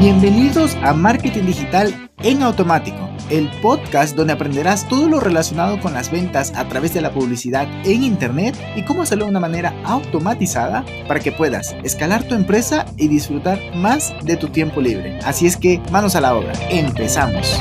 Bienvenidos a Marketing Digital en Automático, el podcast donde aprenderás todo lo relacionado con las ventas a través de la publicidad en Internet y cómo hacerlo de una manera automatizada para que puedas escalar tu empresa y disfrutar más de tu tiempo libre. Así es que manos a la obra, empezamos.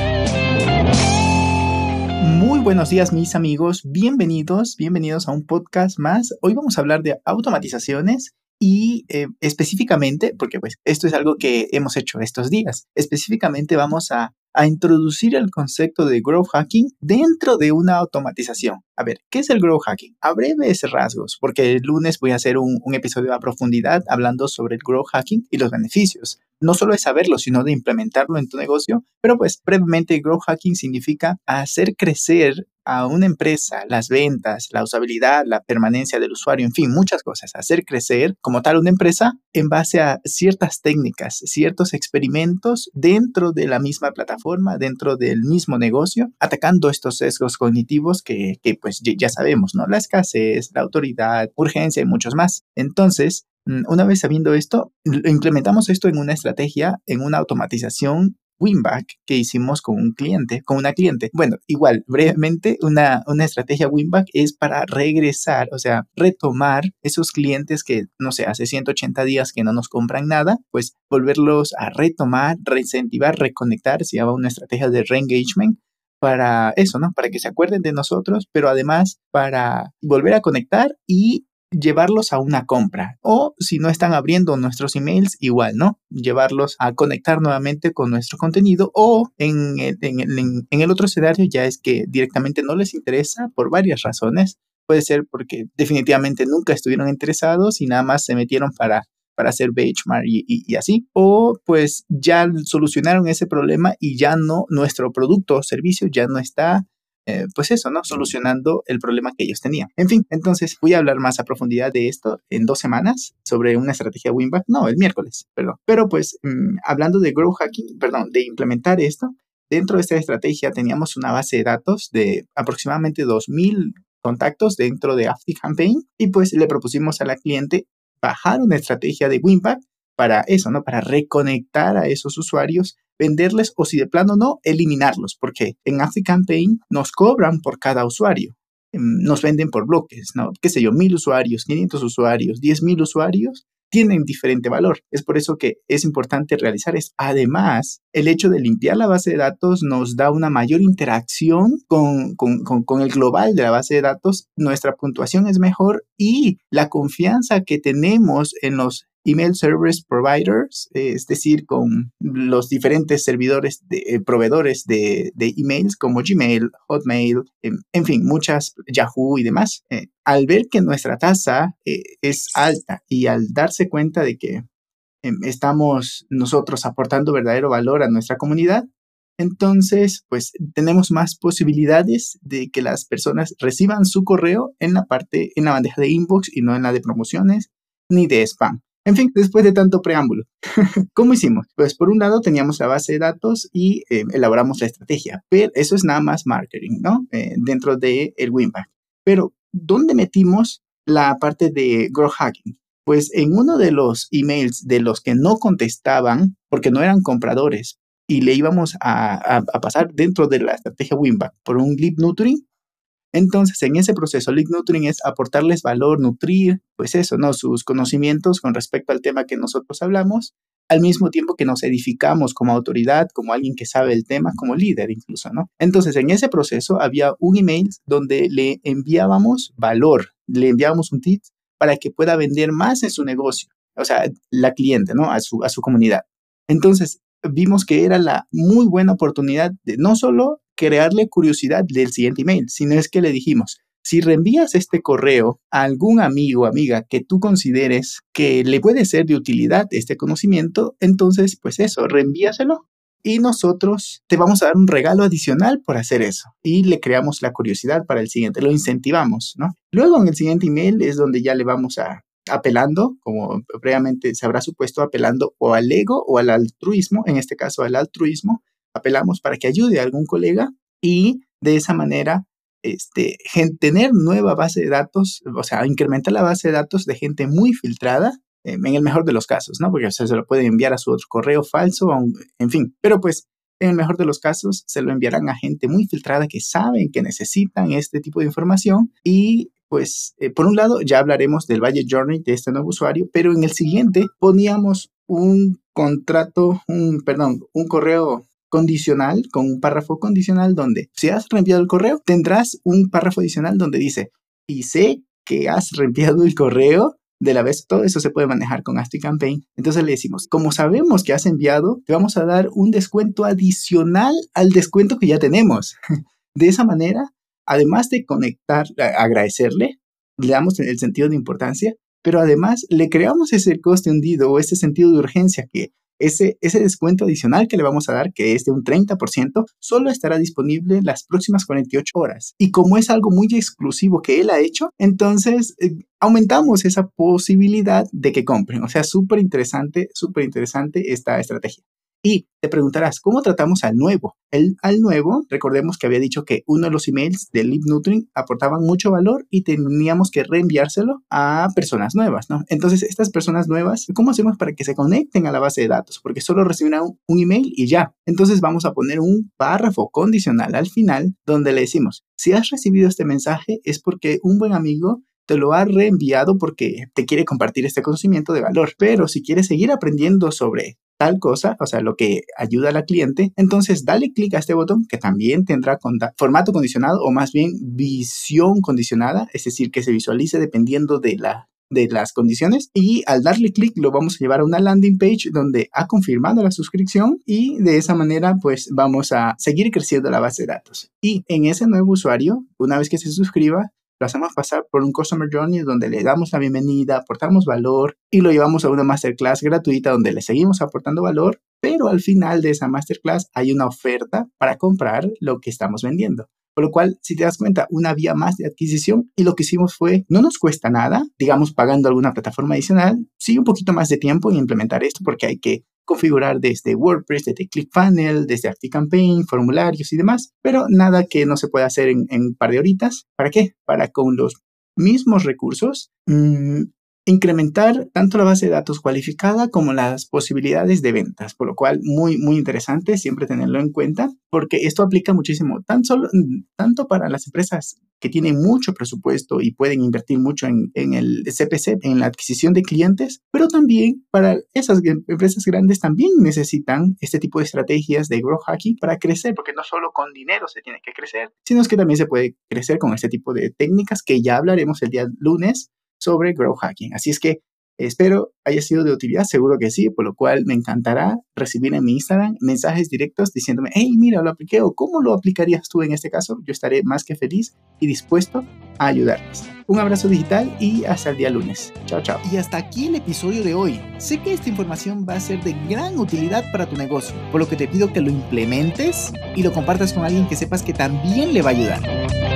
Muy buenos días mis amigos, bienvenidos, bienvenidos a un podcast más. Hoy vamos a hablar de automatizaciones y eh, específicamente, porque pues esto es algo que hemos hecho estos días, específicamente vamos a, a introducir el concepto de growth hacking dentro de una automatización. A ver, ¿qué es el growth hacking? A breves rasgos, porque el lunes voy a hacer un, episodio a profundidad hablando sobre el growth hacking y los beneficios. No solo de saberlo, sino de implementarlo en tu negocio. Pero pues brevemente, growth hacking significa hacer crecer a una empresa, las ventas, la usabilidad, la permanencia del usuario, en fin, muchas cosas, hacer crecer como tal una empresa en base a ciertas técnicas, ciertos experimentos dentro de la misma plataforma, dentro del mismo negocio, atacando estos sesgos cognitivos que, pues ya sabemos, ¿no? La escasez, la autoridad, urgencia y muchos más. Entonces, mm, una vez sabiendo esto, implementamos esto en una estrategia, en una automatización Winback que hicimos con un cliente, con una cliente. Bueno, igual, brevemente, una, una estrategia Winback es para regresar, o sea, retomar esos clientes que, no sé, hace 180 días que no nos compran nada, pues volverlos a retomar, reincentivar, reconectar, se llama una estrategia de reengagement para eso, ¿no? Para que se acuerden de nosotros, pero además para volver a conectar y llevarlos a una compra o si no están abriendo nuestros emails, igual, ¿no? Llevarlos a conectar nuevamente con nuestro contenido o en el, en, el otro escenario ya es que directamente no les interesa por varias razones. Puede ser porque definitivamente nunca estuvieron interesados y nada más se metieron para para hacer benchmark y, y, así. O pues ya solucionaron ese problema y ya no, nuestro producto o servicio ya no está eh, pues eso, ¿no? Solucionando el problema que ellos tenían. En fin, entonces voy a hablar más a profundidad de esto en dos semanas sobre una estrategia Winback, no, el miércoles, perdón. Pero pues mm, hablando de growth hacking, perdón, de implementar esto, dentro de esta estrategia teníamos una base de datos de aproximadamente 2.000 contactos dentro de Campaign y pues le propusimos a la cliente bajar una estrategia de Winback para eso, ¿no? Para reconectar a esos usuarios venderles o si de plano no, eliminarlos, porque en Campaign nos cobran por cada usuario. Em, nos venden por bloques, ¿no? Qué sé yo, mil usuarios, 500 usuarios, 10 mil usuarios, tienen diferente valor. Es por eso que es importante realizar esto. Además, el hecho de limpiar la base de datos nos da una mayor interacción con, con, con, el global de la base de datos. Nuestra puntuación es mejor y la confianza que tenemos en los email service providers, es decir, con los diferentes servidores, de, eh, proveedores de, emails como Gmail, Hotmail, en, fin, muchas, Yahoo y demás. Eh, al ver que nuestra tasa eh, es alta y al darse cuenta de que em, estamos nosotros aportando verdadero valor a nuestra comunidad, entonces, pues tenemos más posibilidades de que las personas reciban su correo en la parte, en la bandeja de inbox y no en la de promociones ni de spam. En fin, después de tanto preámbulo, ¿cómo hicimos? Pues por un lado teníamos la base de datos y eh, elaboramos la estrategia, pero eso es nada más marketing, ¿no? Eh, dentro del el Winback. Pero, ¿dónde metimos la parte de growth hacking? Pues en uno de los emails de los que no contestaban, porque no eran compradores, y le íbamos a, a pasar dentro de la estrategia Winback por un lead nurturing, entonces, en ese proceso, Lead es aportarles valor, nutrir, pues eso, ¿no? Sus conocimientos con respecto al tema que nosotros hablamos, al mismo tiempo que nos edificamos como autoridad, como alguien que sabe el tema, como líder incluso, ¿no? Entonces, en ese proceso había un email donde le enviábamos valor, le enviábamos un tip para que pueda vender más en su negocio, o sea, la cliente, ¿no? A su, a su comunidad. Entonces, vimos que era la muy buena oportunidad de no solo crearle curiosidad del siguiente email, sino es que le dijimos, si reenvías este correo a algún amigo o amiga que tú consideres que le puede ser de utilidad este conocimiento, entonces pues eso, reenvíaselo y nosotros te vamos a dar un regalo adicional por hacer eso. Y le creamos la curiosidad para el siguiente, lo incentivamos, ¿no? Luego en el siguiente email es donde ya le vamos a apelando, como previamente se habrá supuesto, apelando o al ego o al altruismo, en este caso al altruismo, apelamos para que ayude a algún colega y de esa manera este, tener nueva base de datos, o sea, incrementar la base de datos de gente muy filtrada en el mejor de los casos, ¿no? Porque se lo puede enviar a su otro correo falso, en fin, pero pues en el mejor de los casos se lo enviarán a gente muy filtrada que saben que necesitan este tipo de información y pues eh, por un lado ya hablaremos del Valle Journey de este nuevo usuario, pero en el siguiente poníamos un contrato, un, perdón, un correo condicional con un párrafo condicional donde si has reenviado el correo tendrás un párrafo adicional donde dice y sé que has reenviado el correo de la vez todo eso se puede manejar con Campaign. Entonces le decimos, como sabemos que has enviado, te vamos a dar un descuento adicional al descuento que ya tenemos. De esa manera, además de conectar, agradecerle, le damos el sentido de importancia, pero además le creamos ese coste hundido o ese sentido de urgencia que ese, ese descuento adicional que le vamos a dar, que es de un 30%, solo estará disponible las próximas 48 horas. Y como es algo muy exclusivo que él ha hecho, entonces eh, aumentamos esa posibilidad de que compren. O sea, súper interesante, súper interesante esta estrategia. Y te preguntarás, ¿cómo tratamos al nuevo? El, al nuevo, recordemos que había dicho que uno de los emails de Live Nutring aportaban mucho valor y teníamos que reenviárselo a personas nuevas, ¿no? Entonces, estas personas nuevas, ¿cómo hacemos para que se conecten a la base de datos? Porque solo recibirán un, un email y ya. Entonces, vamos a poner un párrafo condicional al final donde le decimos, si has recibido este mensaje es porque un buen amigo te lo ha reenviado porque te quiere compartir este conocimiento de valor. Pero si quieres seguir aprendiendo sobre tal cosa, o sea, lo que ayuda a la cliente, entonces dale clic a este botón que también tendrá formato condicionado o más bien visión condicionada, es decir, que se visualice dependiendo de la de las condiciones y al darle clic lo vamos a llevar a una landing page donde ha confirmado la suscripción y de esa manera pues vamos a seguir creciendo la base de datos. Y en ese nuevo usuario, una vez que se suscriba, lo hacemos pasar por un Customer Journey donde le damos la bienvenida, aportamos valor y lo llevamos a una masterclass gratuita donde le seguimos aportando valor, pero al final de esa masterclass hay una oferta para comprar lo que estamos vendiendo. Por lo cual, si te das cuenta, una vía más de adquisición y lo que hicimos fue, no nos cuesta nada, digamos, pagando alguna plataforma adicional, sí un poquito más de tiempo en implementar esto porque hay que configurar desde WordPress, desde ClickFunnels, desde ActiveCampaign, formularios y demás, pero nada que no se pueda hacer en, un par de horitas. ¿Para qué? Para con los mismos recursos mm, incrementar tanto la base de datos cualificada como las posibilidades de ventas, por lo cual muy, muy interesante siempre tenerlo en cuenta, porque esto aplica muchísimo, tan tanto para las empresas que tienen mucho presupuesto y pueden invertir mucho en, en el CPC, en la adquisición de clientes, pero también para esas empresas grandes también necesitan este tipo de estrategias de growth hacking para crecer, porque no solo con dinero se tiene que crecer, sino que también se puede crecer con este tipo de técnicas que ya hablaremos el día lunes sobre Grow Hacking. Así es que espero haya sido de utilidad, seguro que sí, por lo cual me encantará recibir en mi Instagram mensajes directos diciéndome, hey, mira, lo apliqué o cómo lo aplicarías tú en este caso. Yo estaré más que feliz y dispuesto a ayudarles. Un abrazo digital y hasta el día lunes. Chao, chao. Y hasta aquí el episodio de hoy. Sé que esta información va a ser de gran utilidad para tu negocio, por lo que te pido que lo implementes y lo compartas con alguien que sepas que también le va a ayudar.